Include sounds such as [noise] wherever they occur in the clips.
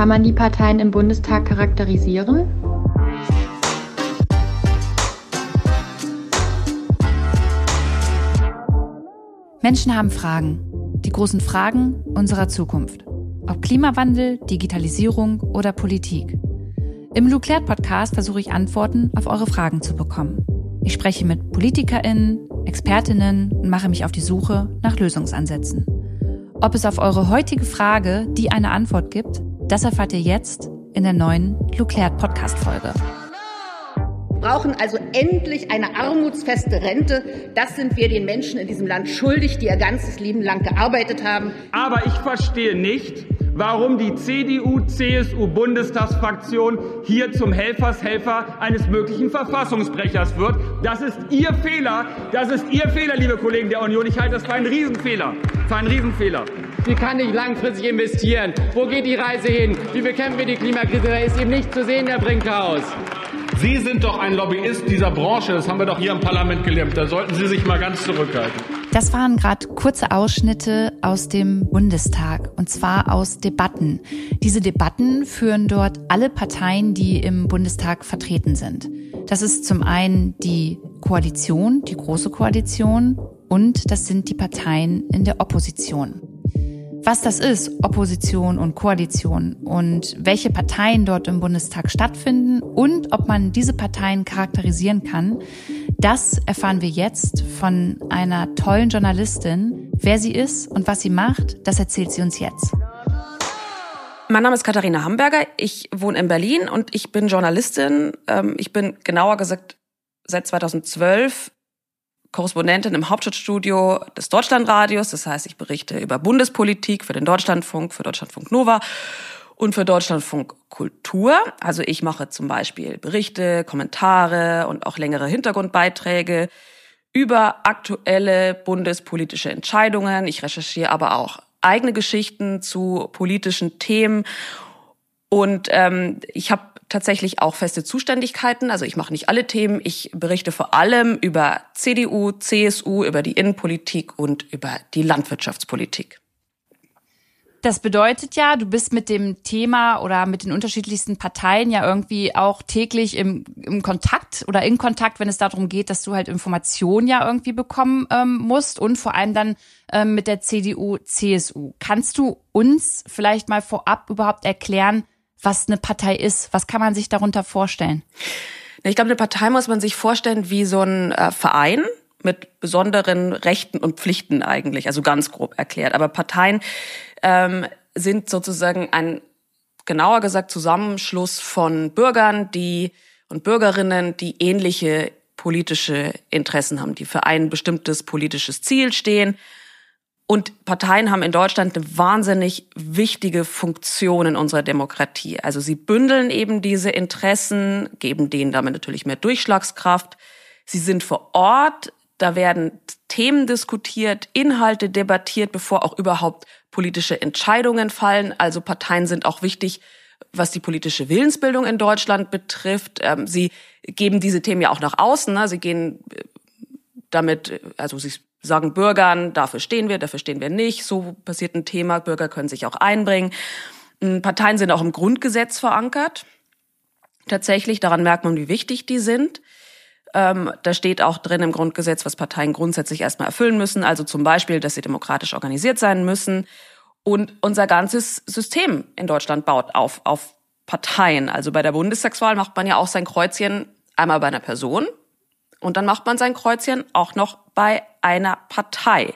Kann man die Parteien im Bundestag charakterisieren? Menschen haben Fragen. Die großen Fragen unserer Zukunft. Ob Klimawandel, Digitalisierung oder Politik. Im Luclair Podcast versuche ich Antworten auf eure Fragen zu bekommen. Ich spreche mit PolitikerInnen, ExpertInnen und mache mich auf die Suche nach Lösungsansätzen. Ob es auf eure heutige Frage die eine Antwort gibt, das erfahrt ihr jetzt in der neuen Luclair Podcast Folge brauchen also endlich eine armutsfeste Rente. Das sind wir den Menschen in diesem Land schuldig, die ihr ganzes Leben lang gearbeitet haben. Aber ich verstehe nicht, warum die CDU-CSU-Bundestagsfraktion hier zum Helfershelfer eines möglichen Verfassungsbrechers wird. Das ist Ihr Fehler. Das ist Ihr Fehler, liebe Kollegen der Union. Ich halte das für einen Riesenfehler. Für einen Riesenfehler. Sie kann nicht langfristig investieren. Wo geht die Reise hin? Wie bekämpfen wir die Klimakrise? Da ist eben nicht zu sehen, Herr Brinkhaus. Sie sind doch ein Lobbyist dieser Branche, das haben wir doch hier im Parlament gelernt. Da sollten Sie sich mal ganz zurückhalten. Das waren gerade kurze Ausschnitte aus dem Bundestag und zwar aus Debatten. Diese Debatten führen dort alle Parteien, die im Bundestag vertreten sind. Das ist zum einen die Koalition, die große Koalition und das sind die Parteien in der Opposition. Was das ist, Opposition und Koalition und welche Parteien dort im Bundestag stattfinden und ob man diese Parteien charakterisieren kann, das erfahren wir jetzt von einer tollen Journalistin. Wer sie ist und was sie macht, das erzählt sie uns jetzt. Mein Name ist Katharina Hamburger. Ich wohne in Berlin und ich bin Journalistin. Ähm, ich bin genauer gesagt seit 2012 Korrespondentin im Hauptstadtstudio des Deutschlandradios. Das heißt, ich berichte über Bundespolitik für den Deutschlandfunk, für Deutschlandfunk Nova und für Deutschlandfunk Kultur. Also ich mache zum Beispiel Berichte, Kommentare und auch längere Hintergrundbeiträge über aktuelle bundespolitische Entscheidungen. Ich recherchiere aber auch eigene Geschichten zu politischen Themen. Und ähm, ich habe tatsächlich auch feste Zuständigkeiten. Also ich mache nicht alle Themen. Ich berichte vor allem über CDU, CSU, über die Innenpolitik und über die Landwirtschaftspolitik. Das bedeutet ja, du bist mit dem Thema oder mit den unterschiedlichsten Parteien ja irgendwie auch täglich im, im Kontakt oder in Kontakt, wenn es darum geht, dass du halt Informationen ja irgendwie bekommen ähm, musst und vor allem dann ähm, mit der CDU, CSU. Kannst du uns vielleicht mal vorab überhaupt erklären, was eine Partei ist. Was kann man sich darunter vorstellen? Ich glaube, eine Partei muss man sich vorstellen wie so ein äh, Verein mit besonderen Rechten und Pflichten eigentlich, also ganz grob erklärt. Aber Parteien ähm, sind sozusagen ein, genauer gesagt, Zusammenschluss von Bürgern, die und Bürgerinnen, die ähnliche politische Interessen haben, die für ein bestimmtes politisches Ziel stehen und Parteien haben in Deutschland eine wahnsinnig wichtige Funktion in unserer Demokratie. Also sie bündeln eben diese Interessen, geben denen damit natürlich mehr Durchschlagskraft. Sie sind vor Ort, da werden Themen diskutiert, Inhalte debattiert, bevor auch überhaupt politische Entscheidungen fallen. Also Parteien sind auch wichtig, was die politische Willensbildung in Deutschland betrifft. Ähm, sie geben diese Themen ja auch nach außen. Ne? Sie gehen äh, damit, also sie sagen Bürgern, dafür stehen wir, dafür stehen wir nicht. So passiert ein Thema. Bürger können sich auch einbringen. Hm, Parteien sind auch im Grundgesetz verankert. Tatsächlich, daran merkt man, wie wichtig die sind. Ähm, da steht auch drin im Grundgesetz, was Parteien grundsätzlich erstmal erfüllen müssen. Also zum Beispiel, dass sie demokratisch organisiert sein müssen. Und unser ganzes System in Deutschland baut auf, auf Parteien. Also bei der Bundestagswahl macht man ja auch sein Kreuzchen einmal bei einer Person, und dann macht man sein Kreuzchen auch noch bei einer Partei.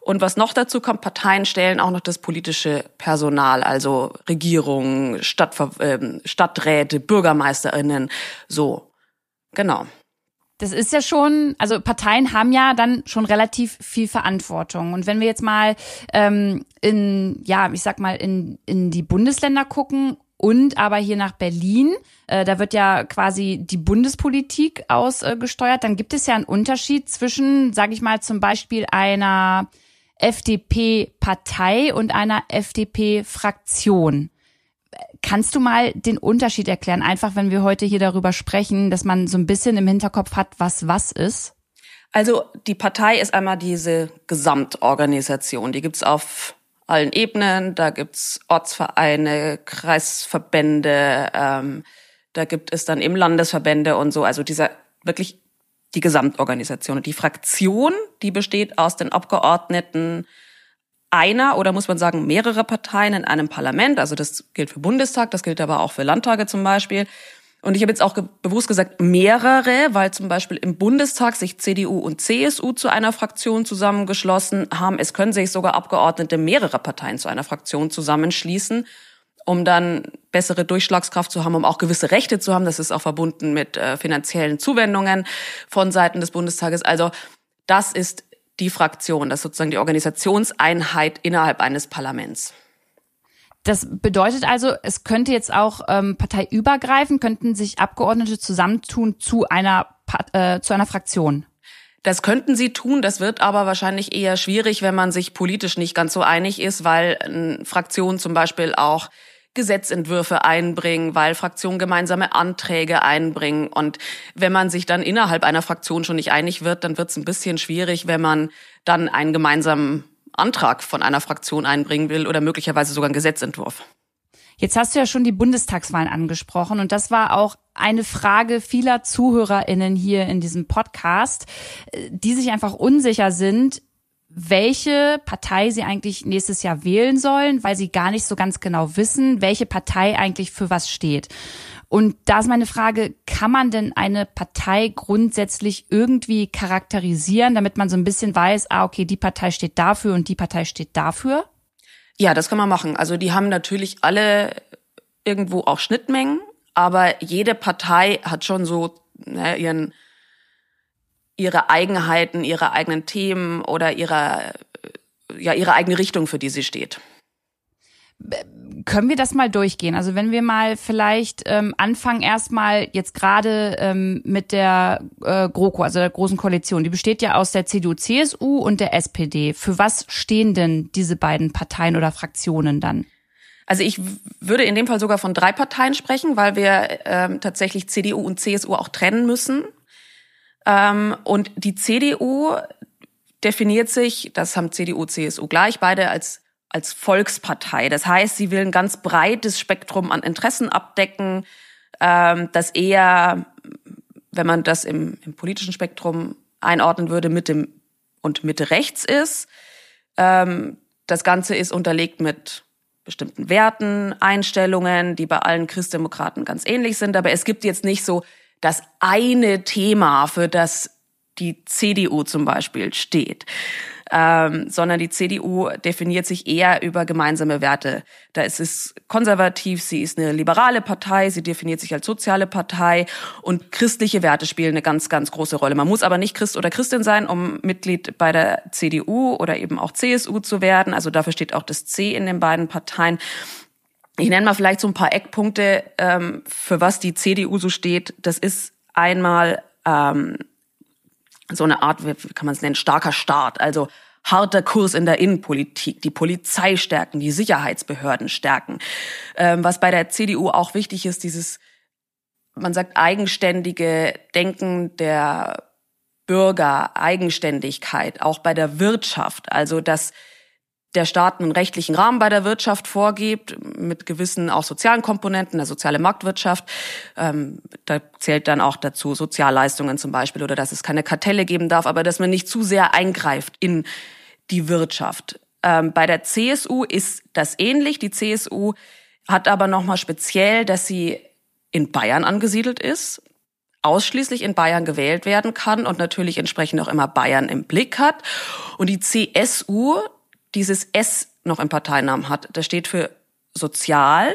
Und was noch dazu kommt, Parteien stellen auch noch das politische Personal, also Regierungen, Stadtver äh, Stadträte, Bürgermeisterinnen, so. Genau. Das ist ja schon, also Parteien haben ja dann schon relativ viel Verantwortung. Und wenn wir jetzt mal ähm, in, ja, ich sag mal, in, in die Bundesländer gucken und aber hier nach Berlin, äh, da wird ja quasi die Bundespolitik ausgesteuert, dann gibt es ja einen Unterschied zwischen, sage ich mal, zum Beispiel einer FDP-Partei und einer FDP-Fraktion. Kannst du mal den Unterschied erklären, einfach wenn wir heute hier darüber sprechen, dass man so ein bisschen im Hinterkopf hat, was was ist? Also die Partei ist einmal diese Gesamtorganisation, die gibt's auf allen Ebenen. Da gibt's Ortsvereine, Kreisverbände, ähm, da gibt es dann eben Landesverbände und so. Also dieser wirklich die Gesamtorganisation. Die Fraktion, die besteht aus den Abgeordneten einer oder muss man sagen mehrere Parteien in einem Parlament. Also das gilt für Bundestag, das gilt aber auch für Landtage zum Beispiel. Und ich habe jetzt auch ge bewusst gesagt mehrere, weil zum Beispiel im Bundestag sich CDU und CSU zu einer Fraktion zusammengeschlossen haben. Es können sich sogar Abgeordnete mehrerer Parteien zu einer Fraktion zusammenschließen, um dann bessere Durchschlagskraft zu haben, um auch gewisse Rechte zu haben. Das ist auch verbunden mit äh, finanziellen Zuwendungen von Seiten des Bundestages. Also das ist die Fraktion, das ist sozusagen die Organisationseinheit innerhalb eines Parlaments. Das bedeutet also, es könnte jetzt auch ähm, parteiübergreifend, könnten sich Abgeordnete zusammentun zu einer, äh, zu einer Fraktion. Das könnten sie tun, das wird aber wahrscheinlich eher schwierig, wenn man sich politisch nicht ganz so einig ist, weil äh, Fraktionen zum Beispiel auch Gesetzentwürfe einbringen, weil Fraktionen gemeinsame Anträge einbringen. Und wenn man sich dann innerhalb einer Fraktion schon nicht einig wird, dann wird es ein bisschen schwierig, wenn man dann einen gemeinsamen Antrag von einer Fraktion einbringen will oder möglicherweise sogar einen Gesetzentwurf. Jetzt hast du ja schon die Bundestagswahlen angesprochen und das war auch eine Frage vieler ZuhörerInnen hier in diesem Podcast, die sich einfach unsicher sind, welche Partei sie eigentlich nächstes Jahr wählen sollen, weil sie gar nicht so ganz genau wissen, welche Partei eigentlich für was steht. Und da ist meine Frage, kann man denn eine Partei grundsätzlich irgendwie charakterisieren, damit man so ein bisschen weiß, ah, okay, die Partei steht dafür und die Partei steht dafür? Ja, das kann man machen. Also die haben natürlich alle irgendwo auch Schnittmengen, aber jede Partei hat schon so ne, ihren ihre Eigenheiten, ihre eigenen Themen oder ihre, ja, ihre eigene Richtung, für die sie steht. Können wir das mal durchgehen? Also wenn wir mal vielleicht ähm, anfangen erstmal jetzt gerade ähm, mit der äh, GroKo, also der Großen Koalition. Die besteht ja aus der CDU, CSU und der SPD. Für was stehen denn diese beiden Parteien oder Fraktionen dann? Also ich würde in dem Fall sogar von drei Parteien sprechen, weil wir ähm, tatsächlich CDU und CSU auch trennen müssen. Ähm, und die CDU definiert sich, das haben CDU, CSU gleich, beide als als Volkspartei. Das heißt, sie will ein ganz breites Spektrum an Interessen abdecken, ähm, das eher, wenn man das im, im politischen Spektrum einordnen würde, Mitte und Mitte rechts ist. Ähm, das Ganze ist unterlegt mit bestimmten Werten, Einstellungen, die bei allen Christdemokraten ganz ähnlich sind. Aber es gibt jetzt nicht so das eine Thema, für das die CDU zum Beispiel steht, ähm, sondern die CDU definiert sich eher über gemeinsame Werte. Da ist es konservativ, sie ist eine liberale Partei, sie definiert sich als soziale Partei und christliche Werte spielen eine ganz, ganz große Rolle. Man muss aber nicht Christ oder Christin sein, um Mitglied bei der CDU oder eben auch CSU zu werden. Also dafür steht auch das C in den beiden Parteien. Ich nenne mal vielleicht so ein paar Eckpunkte, ähm, für was die CDU so steht. Das ist einmal ähm, so eine Art, wie kann man es nennen, starker Staat. Also harter Kurs in der Innenpolitik, die Polizei stärken, die Sicherheitsbehörden stärken. Ähm, was bei der CDU auch wichtig ist, dieses, man sagt, eigenständige Denken der Bürger, Eigenständigkeit, auch bei der Wirtschaft. Also, dass der Staat einen rechtlichen Rahmen bei der Wirtschaft vorgibt, mit gewissen auch sozialen Komponenten, der soziale Marktwirtschaft. Ähm, da zählt dann auch dazu Sozialleistungen zum Beispiel oder dass es keine Kartelle geben darf, aber dass man nicht zu sehr eingreift in die Wirtschaft. Ähm, bei der CSU ist das ähnlich. Die CSU hat aber nochmal speziell, dass sie in Bayern angesiedelt ist, ausschließlich in Bayern gewählt werden kann und natürlich entsprechend auch immer Bayern im Blick hat. Und die CSU, dieses S noch im Parteinamen hat. Das steht für sozial.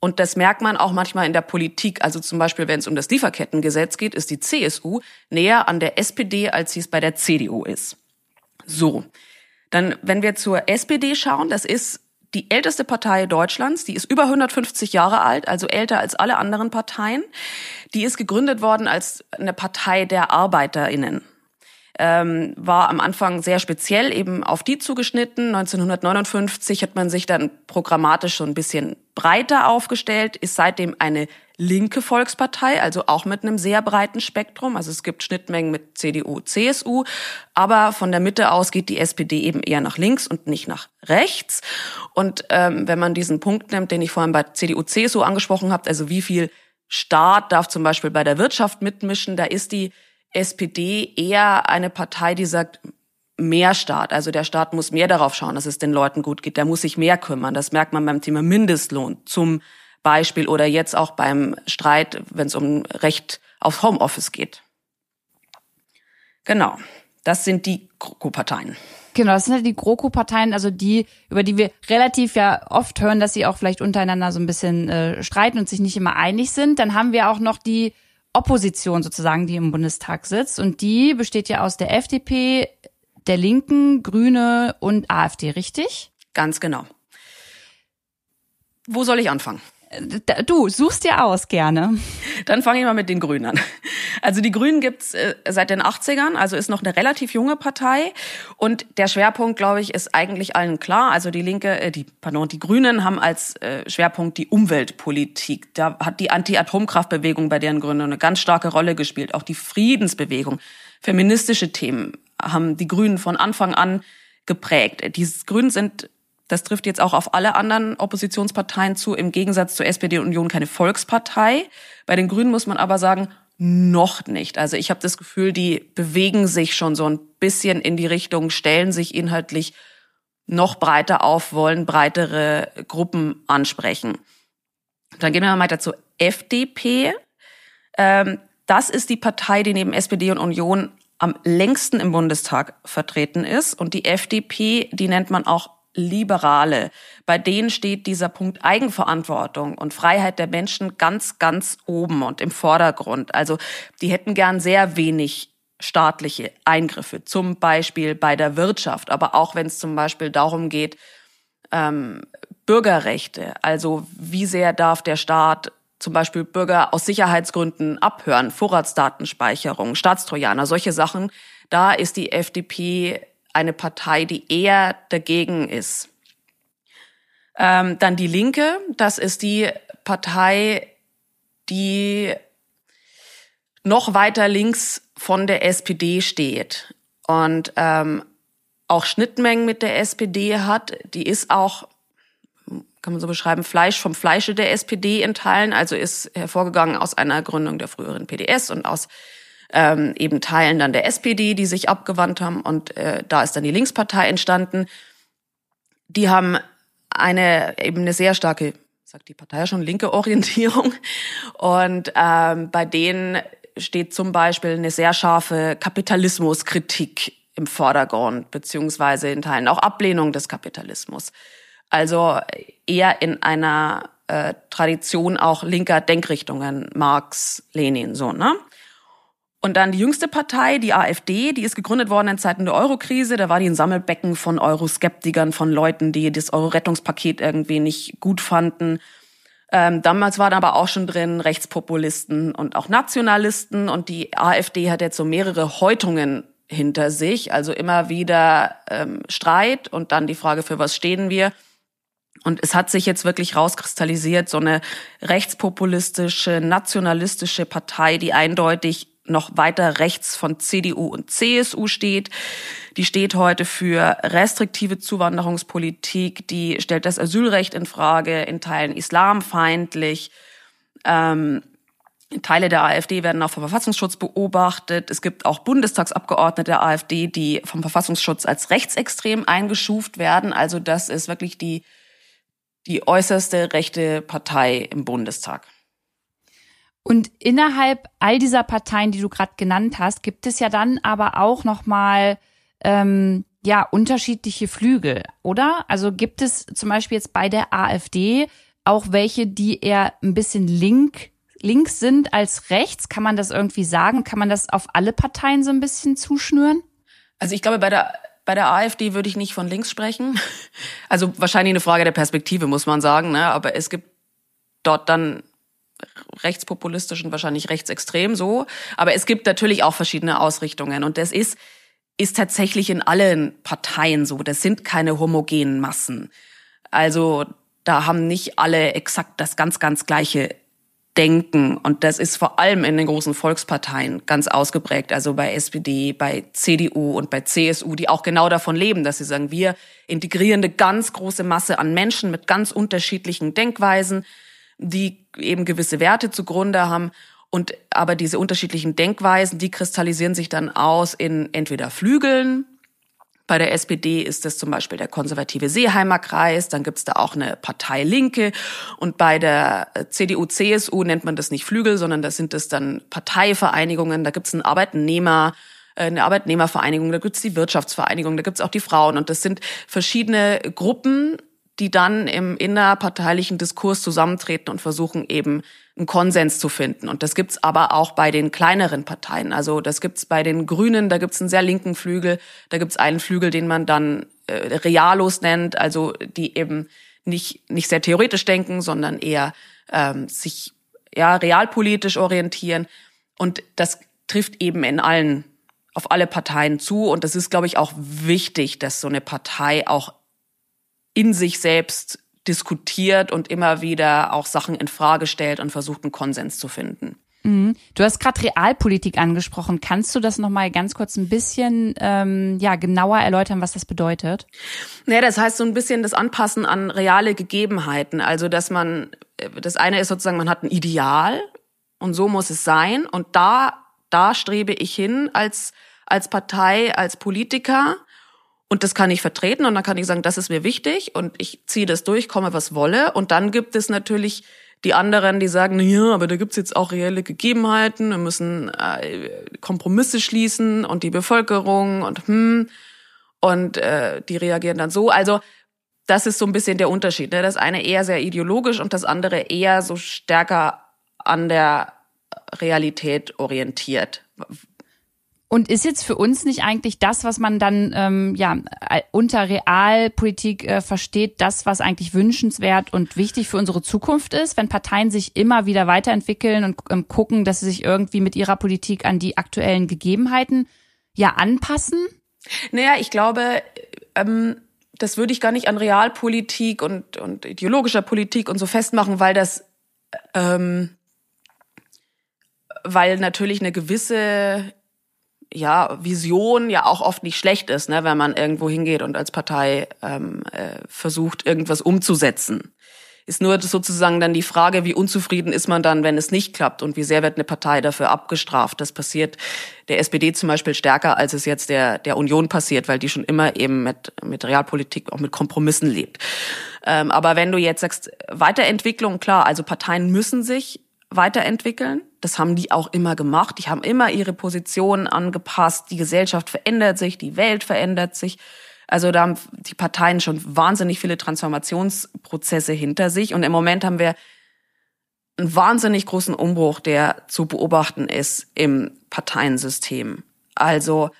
Und das merkt man auch manchmal in der Politik. Also zum Beispiel, wenn es um das Lieferkettengesetz geht, ist die CSU näher an der SPD, als sie es bei der CDU ist. So. Dann, wenn wir zur SPD schauen, das ist die älteste Partei Deutschlands, die ist über 150 Jahre alt, also älter als alle anderen Parteien. Die ist gegründet worden als eine Partei der Arbeiterinnen ähm, war am Anfang sehr speziell eben auf die zugeschnitten. 1959 hat man sich dann programmatisch so ein bisschen breiter aufgestellt, ist seitdem eine linke Volkspartei, also auch mit einem sehr breiten Spektrum. Also es gibt Schnittmengen mit CDU, CSU, aber von der Mitte aus geht die SPD eben eher nach links und nicht nach rechts. Und ähm, wenn man diesen Punkt nimmt, den ich vorhin bei CDU, CSU angesprochen habe, also wie viel Staat darf zum Beispiel bei der Wirtschaft mitmischen, da ist die SPD eher eine Partei, die sagt, mehr Staat. Also der Staat muss mehr darauf schauen, dass es den Leuten gut geht. Der muss sich mehr kümmern. Das merkt man beim Thema Mindestlohn zum Beispiel oder jetzt auch beim Streit, wenn es um Recht auf Homeoffice geht. Genau. Das sind die GroKo-Parteien. Genau, das sind halt die GroKo-Parteien, also die, über die wir relativ ja oft hören, dass sie auch vielleicht untereinander so ein bisschen äh, streiten und sich nicht immer einig sind. Dann haben wir auch noch die Opposition sozusagen, die im Bundestag sitzt. Und die besteht ja aus der FDP, der Linken, Grüne und AfD, richtig? Ganz genau. Wo soll ich anfangen? Du suchst dir aus gerne. Dann fange ich mal mit den Grünen an. Also die Grünen gibt's äh, seit den 80ern, also ist noch eine relativ junge Partei und der Schwerpunkt, glaube ich, ist eigentlich allen klar. Also die Linke, äh, die pardon, die Grünen haben als äh, Schwerpunkt die Umweltpolitik. Da hat die Anti-Atomkraftbewegung bei deren Gründen eine ganz starke Rolle gespielt, auch die Friedensbewegung, feministische Themen haben die Grünen von Anfang an geprägt. Die Grünen sind das trifft jetzt auch auf alle anderen Oppositionsparteien zu, im Gegensatz zur SPD und Union keine Volkspartei. Bei den Grünen muss man aber sagen, noch nicht. Also ich habe das Gefühl, die bewegen sich schon so ein bisschen in die Richtung, stellen sich inhaltlich noch breiter auf, wollen breitere Gruppen ansprechen. Dann gehen wir mal weiter zur FDP. Ähm, das ist die Partei, die neben SPD und Union am längsten im Bundestag vertreten ist. Und die FDP, die nennt man auch Liberale. Bei denen steht dieser Punkt Eigenverantwortung und Freiheit der Menschen ganz, ganz oben und im Vordergrund. Also die hätten gern sehr wenig staatliche Eingriffe, zum Beispiel bei der Wirtschaft, aber auch wenn es zum Beispiel darum geht, ähm, Bürgerrechte, also wie sehr darf der Staat zum Beispiel Bürger aus Sicherheitsgründen abhören, Vorratsdatenspeicherung, Staatstrojaner, solche Sachen, da ist die FDP eine Partei, die eher dagegen ist. Ähm, dann die Linke, das ist die Partei, die noch weiter links von der SPD steht und ähm, auch Schnittmengen mit der SPD hat. Die ist auch, kann man so beschreiben, Fleisch vom Fleische der SPD in Teilen, also ist hervorgegangen aus einer Gründung der früheren PDS und aus ähm, eben Teilen dann der SPD, die sich abgewandt haben und äh, da ist dann die Linkspartei entstanden. Die haben eine eben eine sehr starke, sagt die Partei ja schon, linke Orientierung und ähm, bei denen steht zum Beispiel eine sehr scharfe Kapitalismuskritik im Vordergrund, beziehungsweise in Teilen auch Ablehnung des Kapitalismus. Also eher in einer äh, Tradition auch linker Denkrichtungen, Marx, Lenin, so, ne? Und dann die jüngste Partei, die AfD, die ist gegründet worden in Zeiten der Eurokrise. Da war die ein Sammelbecken von Euroskeptikern, von Leuten, die das Euro-Rettungspaket irgendwie nicht gut fanden. Ähm, damals waren aber auch schon drin Rechtspopulisten und auch Nationalisten. Und die AfD hat jetzt so mehrere Häutungen hinter sich. Also immer wieder ähm, Streit und dann die Frage, für was stehen wir. Und es hat sich jetzt wirklich rauskristallisiert, so eine rechtspopulistische, nationalistische Partei, die eindeutig noch weiter rechts von CDU und CSU steht. Die steht heute für restriktive Zuwanderungspolitik, die stellt das Asylrecht in Frage, in Teilen islamfeindlich. Ähm, Teile der AfD werden auch vom Verfassungsschutz beobachtet. Es gibt auch Bundestagsabgeordnete der AfD, die vom Verfassungsschutz als rechtsextrem eingeschuft werden. Also das ist wirklich die, die äußerste rechte Partei im Bundestag. Und innerhalb all dieser Parteien, die du gerade genannt hast, gibt es ja dann aber auch noch mal ähm, ja unterschiedliche Flügel, oder? Also gibt es zum Beispiel jetzt bei der AfD auch welche, die eher ein bisschen link links sind als rechts? Kann man das irgendwie sagen? Kann man das auf alle Parteien so ein bisschen zuschnüren? Also ich glaube, bei der bei der AfD würde ich nicht von links sprechen. [laughs] Also wahrscheinlich eine Frage der Perspektive, muss man sagen. Ne? Aber es gibt dort dann rechtspopulistisch und wahrscheinlich rechtsextrem so. Aber es gibt natürlich auch verschiedene Ausrichtungen. Und das ist, ist tatsächlich in allen Parteien so. Das sind keine homogenen Massen. Also da haben nicht alle exakt das ganz, ganz gleiche denken. Und das ist vor allem in den großen Volksparteien ganz ausgeprägt. Also bei SPD, bei CDU und bei CSU, die auch genau davon leben, dass sie sagen, wir integrieren eine ganz große Masse an Menschen mit ganz unterschiedlichen Denkweisen, die eben gewisse Werte zugrunde haben. Und aber diese unterschiedlichen Denkweisen, die kristallisieren sich dann aus in entweder Flügeln, bei der SPD ist es zum Beispiel der konservative Seeheimer Kreis, dann gibt's da auch eine Partei Linke. Und bei der CDU, CSU nennt man das nicht Flügel, sondern das sind es dann Parteivereinigungen, da gibt's einen Arbeitnehmer, äh, eine Arbeitnehmervereinigung, da gibt's die Wirtschaftsvereinigung, da gibt's auch die Frauen. Und das sind verschiedene Gruppen, die dann im innerparteilichen Diskurs zusammentreten und versuchen eben einen Konsens zu finden. Und das gibt's aber auch bei den kleineren Parteien. Also das gibt's bei den Grünen, da gibt's einen sehr linken Flügel, da gibt's einen Flügel, den man dann äh, Realos nennt, also die eben nicht, nicht sehr theoretisch denken, sondern eher ähm, sich ja realpolitisch orientieren. Und das trifft eben in allen auf alle Parteien zu. Und das ist, glaube ich, auch wichtig, dass so eine Partei auch in sich selbst diskutiert und immer wieder auch Sachen in Frage stellt und versucht, einen Konsens zu finden. Mhm. Du hast gerade Realpolitik angesprochen. Kannst du das noch mal ganz kurz ein bisschen ähm, ja genauer erläutern, was das bedeutet? Naja, das heißt so ein bisschen das Anpassen an reale Gegebenheiten. Also dass man das eine ist sozusagen, man hat ein Ideal und so muss es sein und da da strebe ich hin als als Partei, als Politiker und das kann ich vertreten und dann kann ich sagen, das ist mir wichtig und ich ziehe das durch, komme was wolle. Und dann gibt es natürlich die anderen, die sagen, ja, aber da gibt's jetzt auch reelle Gegebenheiten, wir müssen äh, Kompromisse schließen und die Bevölkerung und hm, und äh, die reagieren dann so. Also das ist so ein bisschen der Unterschied. Ne? Das eine eher sehr ideologisch und das andere eher so stärker an der Realität orientiert. Und ist jetzt für uns nicht eigentlich das, was man dann ähm, ja unter Realpolitik äh, versteht, das, was eigentlich wünschenswert und wichtig für unsere Zukunft ist, wenn Parteien sich immer wieder weiterentwickeln und ähm, gucken, dass sie sich irgendwie mit ihrer Politik an die aktuellen Gegebenheiten ja anpassen? Naja, ich glaube, ähm, das würde ich gar nicht an Realpolitik und, und ideologischer Politik und so festmachen, weil das ähm, weil natürlich eine gewisse ja, Vision ja auch oft nicht schlecht ist, ne, wenn man irgendwo hingeht und als Partei ähm, äh, versucht, irgendwas umzusetzen. Ist nur sozusagen dann die Frage, wie unzufrieden ist man dann, wenn es nicht klappt und wie sehr wird eine Partei dafür abgestraft. Das passiert der SPD zum Beispiel stärker, als es jetzt der, der Union passiert, weil die schon immer eben mit, mit Realpolitik, auch mit Kompromissen lebt. Ähm, aber wenn du jetzt sagst, Weiterentwicklung, klar, also Parteien müssen sich weiterentwickeln. Das haben die auch immer gemacht. Die haben immer ihre Positionen angepasst. Die Gesellschaft verändert sich, die Welt verändert sich. Also da haben die Parteien schon wahnsinnig viele Transformationsprozesse hinter sich. Und im Moment haben wir einen wahnsinnig großen Umbruch, der zu beobachten ist im Parteiensystem. Also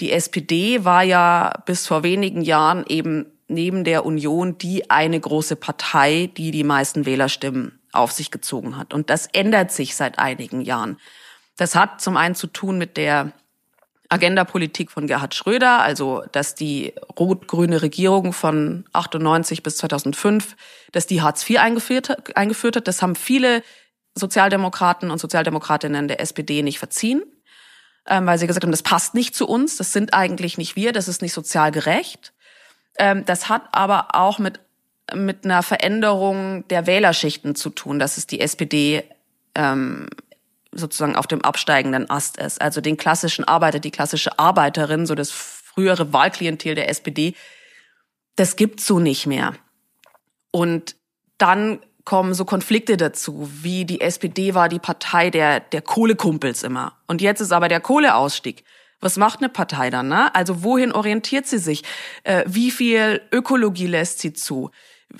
die SPD war ja bis vor wenigen Jahren eben neben der Union die eine große Partei, die die meisten Wählerstimmen auf sich gezogen hat. Und das ändert sich seit einigen Jahren. Das hat zum einen zu tun mit der Agenda-Politik von Gerhard Schröder, also dass die rot-grüne Regierung von 98 bis 2005, dass die Hartz IV eingeführt, eingeführt hat. Das haben viele Sozialdemokraten und Sozialdemokratinnen der SPD nicht verziehen, ähm, weil sie gesagt haben, das passt nicht zu uns, das sind eigentlich nicht wir, das ist nicht sozial gerecht. Ähm, das hat aber auch mit mit einer Veränderung der Wählerschichten zu tun, dass es die SPD ähm, sozusagen auf dem absteigenden Ast ist. Also den klassischen Arbeiter, die klassische Arbeiterin, so das frühere Wahlklientel der SPD, das gibt's so nicht mehr. Und dann kommen so Konflikte dazu, wie die SPD war die Partei der, der Kohlekumpels immer. Und jetzt ist aber der Kohleausstieg. Was macht eine Partei dann? Ne? Also wohin orientiert sie sich? Äh, wie viel Ökologie lässt sie zu?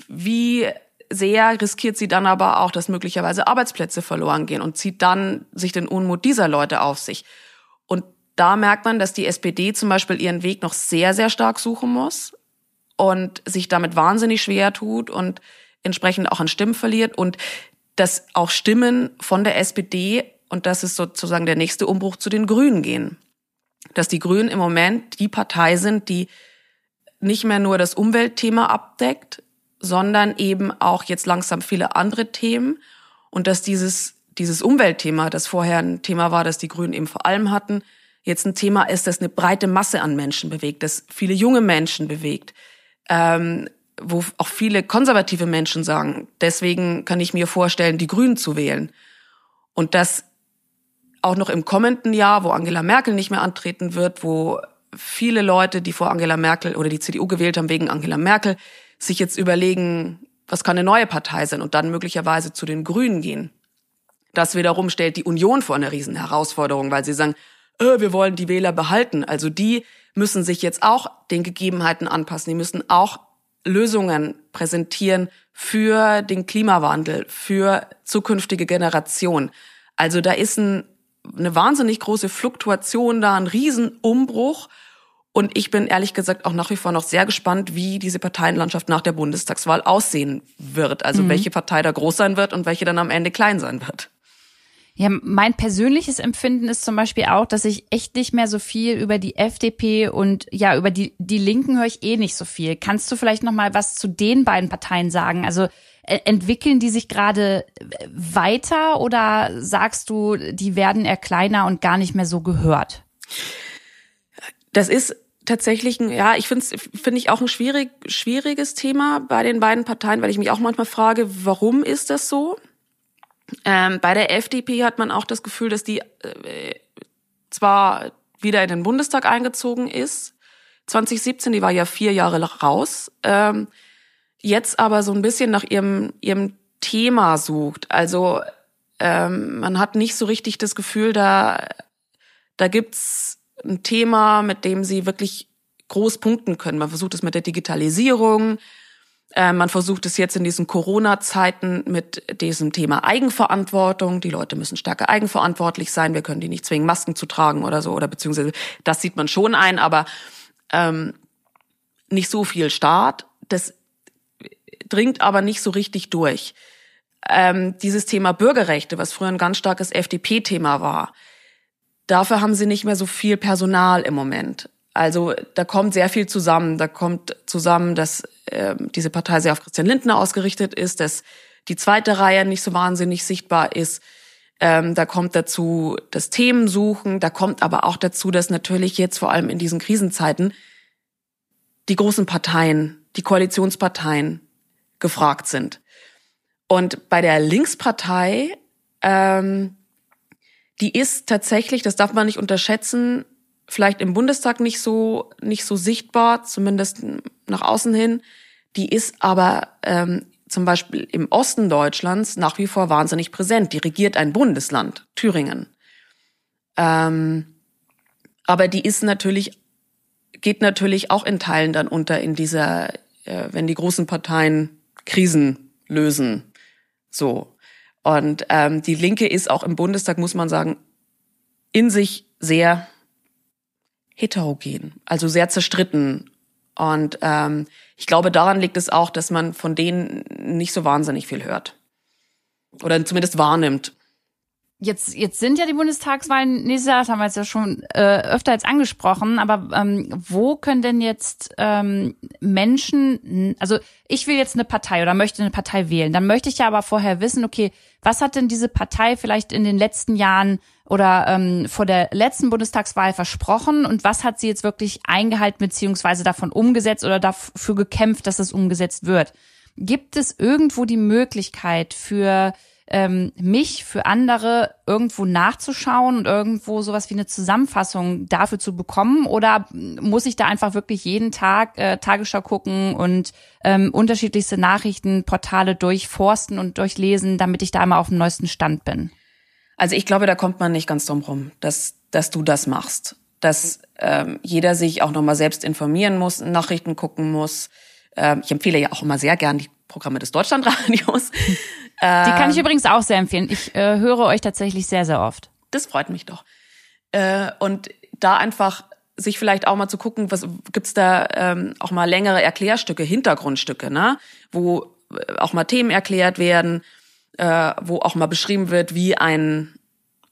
Wie sehr riskiert sie dann aber auch, dass möglicherweise Arbeitsplätze verloren gehen und zieht dann sich den Unmut dieser Leute auf sich. Und da merkt man, dass die SPD zum Beispiel ihren Weg noch sehr, sehr stark suchen muss und sich damit wahnsinnig schwer tut und entsprechend auch an Stimmen verliert und dass auch Stimmen von der SPD, und das ist sozusagen der nächste Umbruch, zu den Grünen gehen. Dass die Grünen im Moment die Partei sind, die nicht mehr nur das Umweltthema abdeckt, sondern eben auch jetzt langsam viele andere Themen und dass dieses, dieses Umweltthema, das vorher ein Thema war, das die Grünen eben vor allem hatten, jetzt ein Thema ist, das eine breite Masse an Menschen bewegt, das viele junge Menschen bewegt, ähm, wo auch viele konservative Menschen sagen, deswegen kann ich mir vorstellen, die Grünen zu wählen. Und das auch noch im kommenden Jahr, wo Angela Merkel nicht mehr antreten wird, wo viele Leute, die vor Angela Merkel oder die CDU gewählt haben wegen Angela Merkel, sich jetzt überlegen, was kann eine neue Partei sein und dann möglicherweise zu den Grünen gehen. Das wiederum stellt die Union vor eine riesen Herausforderung, weil sie sagen, äh, wir wollen die Wähler behalten. Also die müssen sich jetzt auch den Gegebenheiten anpassen. Die müssen auch Lösungen präsentieren für den Klimawandel, für zukünftige Generationen. Also da ist ein, eine wahnsinnig große Fluktuation da, ein Riesenumbruch. Und ich bin ehrlich gesagt auch nach wie vor noch sehr gespannt, wie diese Parteienlandschaft nach der Bundestagswahl aussehen wird. Also mhm. welche Partei da groß sein wird und welche dann am Ende klein sein wird. Ja, mein persönliches Empfinden ist zum Beispiel auch, dass ich echt nicht mehr so viel über die FDP und ja, über die, die Linken höre ich eh nicht so viel. Kannst du vielleicht noch mal was zu den beiden Parteien sagen? Also äh, entwickeln die sich gerade äh, weiter oder sagst du, die werden eher kleiner und gar nicht mehr so gehört? Das ist tatsächlich ein, ja, ich finde finde ich auch ein schwierig, schwieriges Thema bei den beiden Parteien, weil ich mich auch manchmal frage, warum ist das so? Ähm, bei der FDP hat man auch das Gefühl, dass die äh, zwar wieder in den Bundestag eingezogen ist, 2017, die war ja vier Jahre raus, ähm, jetzt aber so ein bisschen nach ihrem, ihrem Thema sucht. Also ähm, man hat nicht so richtig das Gefühl, da, da gibt's ein Thema, mit dem sie wirklich groß punkten können. Man versucht es mit der Digitalisierung, äh, man versucht es jetzt in diesen Corona-Zeiten mit diesem Thema Eigenverantwortung. Die Leute müssen stärker eigenverantwortlich sein. Wir können die nicht zwingen, Masken zu tragen oder so. Oder beziehungsweise das sieht man schon ein, aber ähm, nicht so viel Staat. Das dringt aber nicht so richtig durch. Ähm, dieses Thema Bürgerrechte, was früher ein ganz starkes FDP-Thema war, dafür haben sie nicht mehr so viel Personal im Moment. Also da kommt sehr viel zusammen. Da kommt zusammen, dass äh, diese Partei sehr auf Christian Lindner ausgerichtet ist, dass die zweite Reihe nicht so wahnsinnig sichtbar ist. Ähm, da kommt dazu das Themensuchen. Da kommt aber auch dazu, dass natürlich jetzt vor allem in diesen Krisenzeiten die großen Parteien, die Koalitionsparteien gefragt sind. Und bei der Linkspartei, ähm, die ist tatsächlich, das darf man nicht unterschätzen, vielleicht im Bundestag nicht so nicht so sichtbar, zumindest nach außen hin. Die ist aber ähm, zum Beispiel im Osten Deutschlands nach wie vor wahnsinnig präsent. Die regiert ein Bundesland, Thüringen. Ähm, aber die ist natürlich geht natürlich auch in Teilen dann unter in dieser, äh, wenn die großen Parteien Krisen lösen, so. Und ähm, die Linke ist auch im Bundestag, muss man sagen, in sich sehr heterogen, also sehr zerstritten. Und ähm, ich glaube, daran liegt es auch, dass man von denen nicht so wahnsinnig viel hört. Oder zumindest wahrnimmt. Jetzt, jetzt sind ja die Bundestagswahlen nächstes Jahr, das haben wir jetzt ja schon äh, öfter jetzt angesprochen, aber ähm, wo können denn jetzt ähm, Menschen, also ich will jetzt eine Partei oder möchte eine Partei wählen, dann möchte ich ja aber vorher wissen, okay, was hat denn diese Partei vielleicht in den letzten Jahren oder ähm, vor der letzten Bundestagswahl versprochen und was hat sie jetzt wirklich eingehalten beziehungsweise davon umgesetzt oder dafür gekämpft, dass es umgesetzt wird? Gibt es irgendwo die Möglichkeit für ähm, mich, für andere irgendwo nachzuschauen und irgendwo sowas wie eine Zusammenfassung dafür zu bekommen? Oder muss ich da einfach wirklich jeden Tag äh, Tagesschau gucken und ähm, unterschiedlichste Nachrichtenportale durchforsten und durchlesen, damit ich da einmal auf dem neuesten Stand bin? Also ich glaube, da kommt man nicht ganz drum rum, dass, dass du das machst. Dass ähm, jeder sich auch nochmal selbst informieren muss, Nachrichten gucken muss. Ähm, ich empfehle ja auch immer sehr gern die Programme des Deutschlandradios. [laughs] Die kann ich ähm, übrigens auch sehr empfehlen. Ich äh, höre euch tatsächlich sehr, sehr oft. Das freut mich doch. Äh, und da einfach sich vielleicht auch mal zu gucken, was gibt's da ähm, auch mal längere Erklärstücke, Hintergrundstücke, ne, wo äh, auch mal Themen erklärt werden äh, wo auch mal beschrieben wird, wie ein,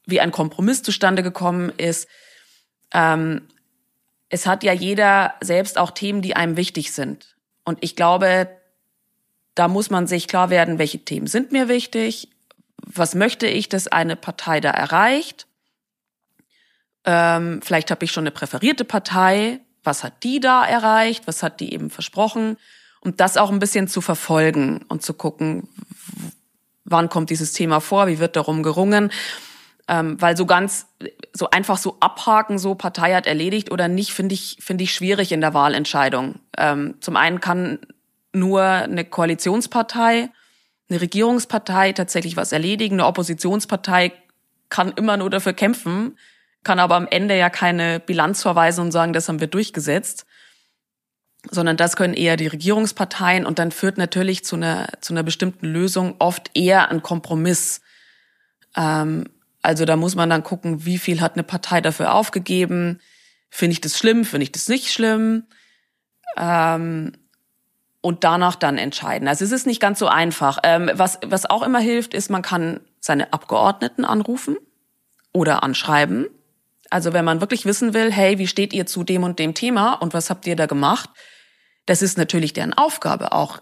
wie ein Kompromiss zustande gekommen ist. Ähm, es hat ja jeder selbst auch Themen, die einem wichtig sind. Und ich glaube, da muss man sich klar werden, welche Themen sind mir wichtig, was möchte ich, dass eine Partei da erreicht? Ähm, vielleicht habe ich schon eine präferierte Partei. Was hat die da erreicht? Was hat die eben versprochen? Und das auch ein bisschen zu verfolgen und zu gucken, wann kommt dieses Thema vor, wie wird darum gerungen. Ähm, weil so ganz, so einfach so abhaken, so Partei hat erledigt oder nicht, finde ich, finde ich schwierig in der Wahlentscheidung. Ähm, zum einen kann nur eine Koalitionspartei, eine Regierungspartei tatsächlich was erledigen. Eine Oppositionspartei kann immer nur dafür kämpfen, kann aber am Ende ja keine Bilanz verweisen und sagen, das haben wir durchgesetzt, sondern das können eher die Regierungsparteien und dann führt natürlich zu einer, zu einer bestimmten Lösung oft eher ein Kompromiss. Ähm, also da muss man dann gucken, wie viel hat eine Partei dafür aufgegeben. Finde ich das schlimm? Finde ich das nicht schlimm? Ähm, und danach dann entscheiden. Also es ist nicht ganz so einfach. Ähm, was, was auch immer hilft, ist, man kann seine Abgeordneten anrufen oder anschreiben. Also wenn man wirklich wissen will, hey, wie steht ihr zu dem und dem Thema und was habt ihr da gemacht? Das ist natürlich deren Aufgabe, auch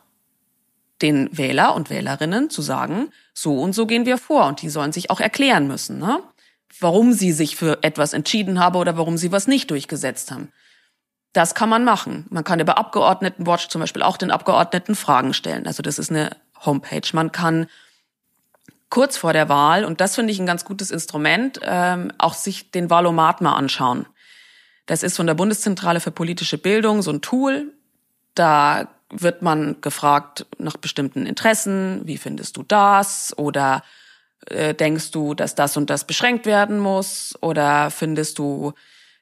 den Wähler und Wählerinnen zu sagen, so und so gehen wir vor. Und die sollen sich auch erklären müssen, ne? warum sie sich für etwas entschieden haben oder warum sie was nicht durchgesetzt haben. Das kann man machen. Man kann über Abgeordnetenwatch zum Beispiel auch den Abgeordneten Fragen stellen. Also das ist eine Homepage. Man kann kurz vor der Wahl, und das finde ich ein ganz gutes Instrument, ähm, auch sich den Wahlomat mal anschauen. Das ist von der Bundeszentrale für politische Bildung so ein Tool. Da wird man gefragt nach bestimmten Interessen. Wie findest du das? Oder äh, denkst du, dass das und das beschränkt werden muss? Oder findest du,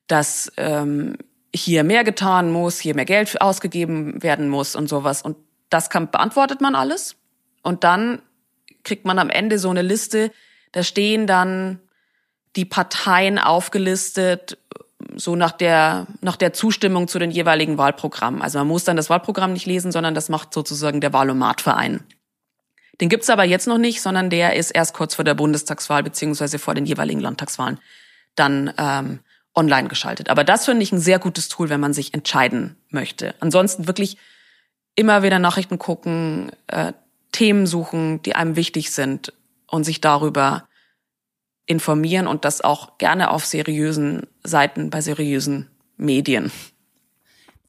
dass ähm, hier mehr getan muss, hier mehr Geld ausgegeben werden muss und sowas. Und das kann, beantwortet man alles. Und dann kriegt man am Ende so eine Liste, da stehen dann die Parteien aufgelistet, so nach der, nach der Zustimmung zu den jeweiligen Wahlprogrammen. Also man muss dann das Wahlprogramm nicht lesen, sondern das macht sozusagen der Wahlomatverein. Den gibt's aber jetzt noch nicht, sondern der ist erst kurz vor der Bundestagswahl beziehungsweise vor den jeweiligen Landtagswahlen dann ähm, online geschaltet. Aber das finde ich ein sehr gutes Tool, wenn man sich entscheiden möchte. Ansonsten wirklich immer wieder Nachrichten gucken, äh, Themen suchen, die einem wichtig sind und sich darüber informieren und das auch gerne auf seriösen Seiten, bei seriösen Medien.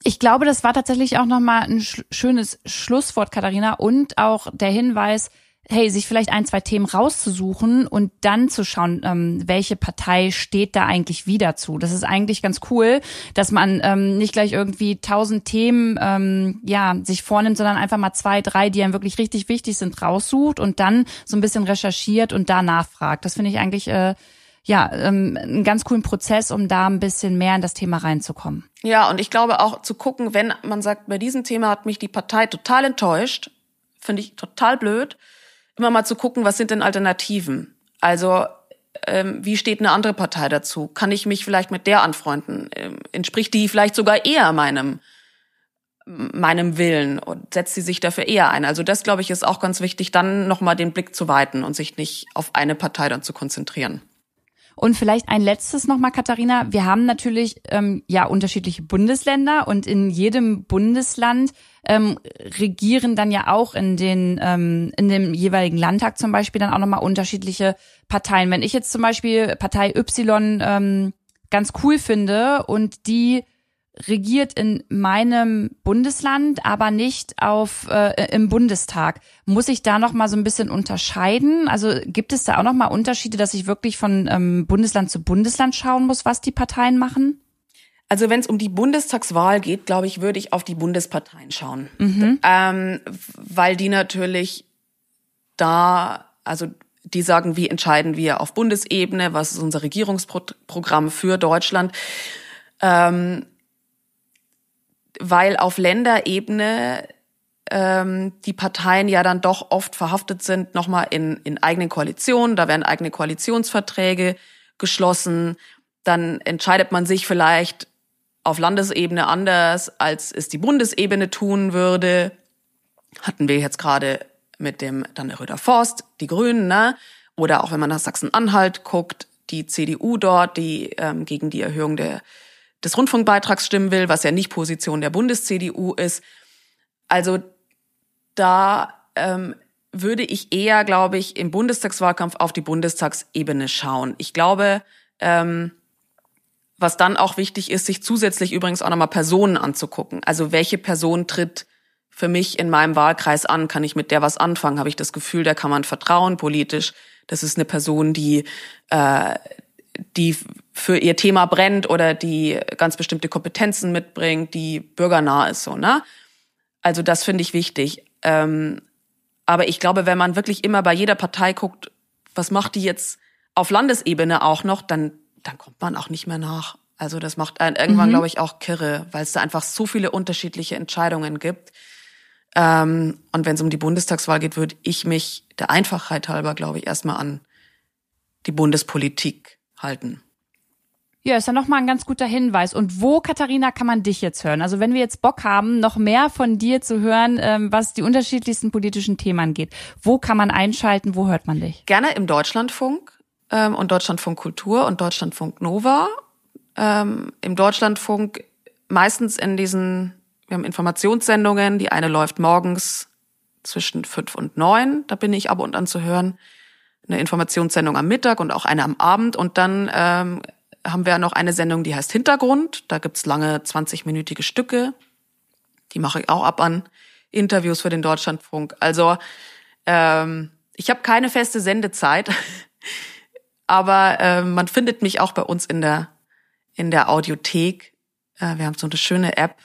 Ich glaube, das war tatsächlich auch nochmal ein schönes Schlusswort, Katharina, und auch der Hinweis, hey, sich vielleicht ein, zwei Themen rauszusuchen und dann zu schauen, ähm, welche Partei steht da eigentlich wieder zu. Das ist eigentlich ganz cool, dass man ähm, nicht gleich irgendwie tausend Themen ähm, ja sich vornimmt, sondern einfach mal zwei, drei, die einem wirklich richtig wichtig sind, raussucht und dann so ein bisschen recherchiert und da nachfragt. Das finde ich eigentlich äh, ja, ähm, einen ganz coolen Prozess, um da ein bisschen mehr in das Thema reinzukommen. Ja, und ich glaube auch zu gucken, wenn man sagt, bei diesem Thema hat mich die Partei total enttäuscht, finde ich total blöd, immer mal zu gucken, was sind denn Alternativen? Also ähm, wie steht eine andere Partei dazu? Kann ich mich vielleicht mit der anfreunden? Ähm, entspricht die vielleicht sogar eher meinem meinem Willen und setzt sie sich dafür eher ein? Also das, glaube ich, ist auch ganz wichtig, dann nochmal den Blick zu weiten und sich nicht auf eine Partei dann zu konzentrieren. Und vielleicht ein letztes nochmal, Katharina. Wir haben natürlich ähm, ja unterschiedliche Bundesländer und in jedem Bundesland ähm, regieren dann ja auch in den ähm, in dem jeweiligen Landtag zum Beispiel dann auch nochmal unterschiedliche Parteien. Wenn ich jetzt zum Beispiel Partei Y ähm, ganz cool finde und die regiert in meinem Bundesland, aber nicht auf äh, im Bundestag. Muss ich da noch mal so ein bisschen unterscheiden? Also gibt es da auch noch mal Unterschiede, dass ich wirklich von ähm, Bundesland zu Bundesland schauen muss, was die Parteien machen? Also wenn es um die Bundestagswahl geht, glaube ich, würde ich auf die Bundesparteien schauen, mhm. ähm, weil die natürlich da, also die sagen, wie entscheiden wir auf Bundesebene, was ist unser Regierungsprogramm für Deutschland. Ähm, weil auf Länderebene ähm, die Parteien ja dann doch oft verhaftet sind, nochmal in, in eigenen Koalitionen, da werden eigene Koalitionsverträge geschlossen, dann entscheidet man sich vielleicht auf Landesebene anders, als es die Bundesebene tun würde. Hatten wir jetzt gerade mit dem dann der Röder Forst, die Grünen, ne? Oder auch wenn man nach Sachsen-Anhalt guckt, die CDU dort, die ähm, gegen die Erhöhung der des Rundfunkbeitrags stimmen will, was ja nicht Position der Bundes-CDU ist. Also da ähm, würde ich eher, glaube ich, im Bundestagswahlkampf auf die Bundestagsebene schauen. Ich glaube, ähm, was dann auch wichtig ist, sich zusätzlich übrigens auch nochmal Personen anzugucken. Also welche Person tritt für mich in meinem Wahlkreis an? Kann ich mit der was anfangen? Habe ich das Gefühl, der kann man vertrauen politisch? Das ist eine Person, die, äh, die für ihr Thema brennt oder die ganz bestimmte Kompetenzen mitbringt, die bürgernah ist, so, ne? Also das finde ich wichtig. Ähm, aber ich glaube, wenn man wirklich immer bei jeder Partei guckt, was macht die jetzt auf Landesebene auch noch, dann, dann kommt man auch nicht mehr nach. Also das macht einen irgendwann, mhm. glaube ich, auch kirre, weil es da einfach so viele unterschiedliche Entscheidungen gibt. Ähm, und wenn es um die Bundestagswahl geht, würde ich mich der Einfachheit halber, glaube ich, erstmal an die Bundespolitik halten. Ja, ist ja nochmal ein ganz guter Hinweis. Und wo, Katharina, kann man dich jetzt hören? Also wenn wir jetzt Bock haben, noch mehr von dir zu hören, ähm, was die unterschiedlichsten politischen Themen angeht, wo kann man einschalten, wo hört man dich? Gerne im Deutschlandfunk ähm, und Deutschlandfunk Kultur und Deutschlandfunk Nova. Ähm, Im Deutschlandfunk meistens in diesen, wir haben Informationssendungen, die eine läuft morgens zwischen fünf und neun, da bin ich ab und an zu hören. Eine Informationssendung am Mittag und auch eine am Abend und dann ähm, haben wir noch eine Sendung, die heißt Hintergrund. Da gibt's lange 20-minütige Stücke. Die mache ich auch ab an Interviews für den Deutschlandfunk. Also ähm, ich habe keine feste Sendezeit, [laughs] aber äh, man findet mich auch bei uns in der in der Audiothek. Äh, wir haben so eine schöne App,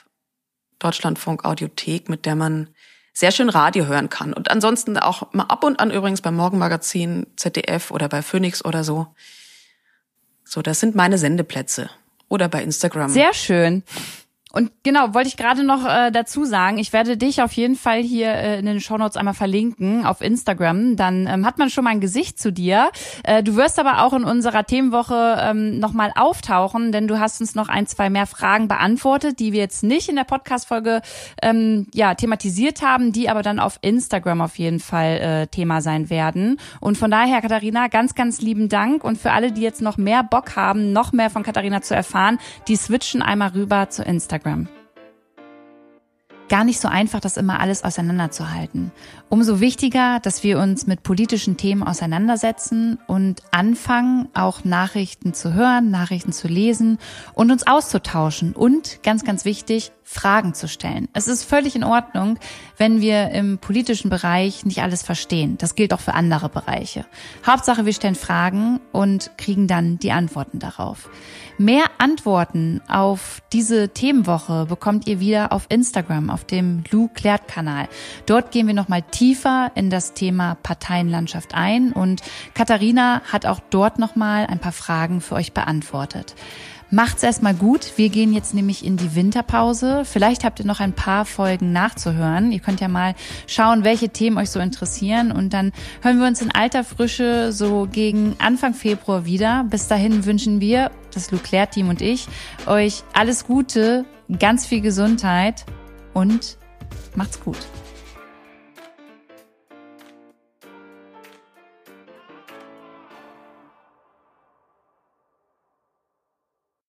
Deutschlandfunk Audiothek, mit der man sehr schön Radio hören kann. Und ansonsten auch mal ab und an übrigens beim Morgenmagazin ZDF oder bei Phoenix oder so. So, das sind meine Sendeplätze. Oder bei Instagram. Sehr schön. Und genau, wollte ich gerade noch äh, dazu sagen, ich werde dich auf jeden Fall hier äh, in den Shownotes einmal verlinken auf Instagram. Dann ähm, hat man schon mal ein Gesicht zu dir. Äh, du wirst aber auch in unserer Themenwoche ähm, nochmal auftauchen, denn du hast uns noch ein, zwei mehr Fragen beantwortet, die wir jetzt nicht in der Podcast-Folge ähm, ja, thematisiert haben, die aber dann auf Instagram auf jeden Fall äh, Thema sein werden. Und von daher, Katharina, ganz, ganz lieben Dank. Und für alle, die jetzt noch mehr Bock haben, noch mehr von Katharina zu erfahren, die switchen einmal rüber zu Instagram. Instagram. Gar nicht so einfach, das immer alles auseinanderzuhalten. Umso wichtiger, dass wir uns mit politischen Themen auseinandersetzen und anfangen, auch Nachrichten zu hören, Nachrichten zu lesen und uns auszutauschen und, ganz, ganz wichtig, Fragen zu stellen. Es ist völlig in Ordnung, wenn wir im politischen Bereich nicht alles verstehen. Das gilt auch für andere Bereiche. Hauptsache, wir stellen Fragen und kriegen dann die Antworten darauf. Mehr Antworten auf diese Themenwoche bekommt ihr wieder auf Instagram, auf dem Lou Klärt Kanal. Dort gehen wir nochmal tiefer in das Thema Parteienlandschaft ein und Katharina hat auch dort nochmal ein paar Fragen für euch beantwortet. Macht's erstmal gut. Wir gehen jetzt nämlich in die Winterpause. Vielleicht habt ihr noch ein paar Folgen nachzuhören. Ihr könnt ja mal schauen, welche Themen euch so interessieren. Und dann hören wir uns in alter Frische so gegen Anfang Februar wieder. Bis dahin wünschen wir, das Luclair-Team und ich, euch alles Gute, ganz viel Gesundheit und macht's gut.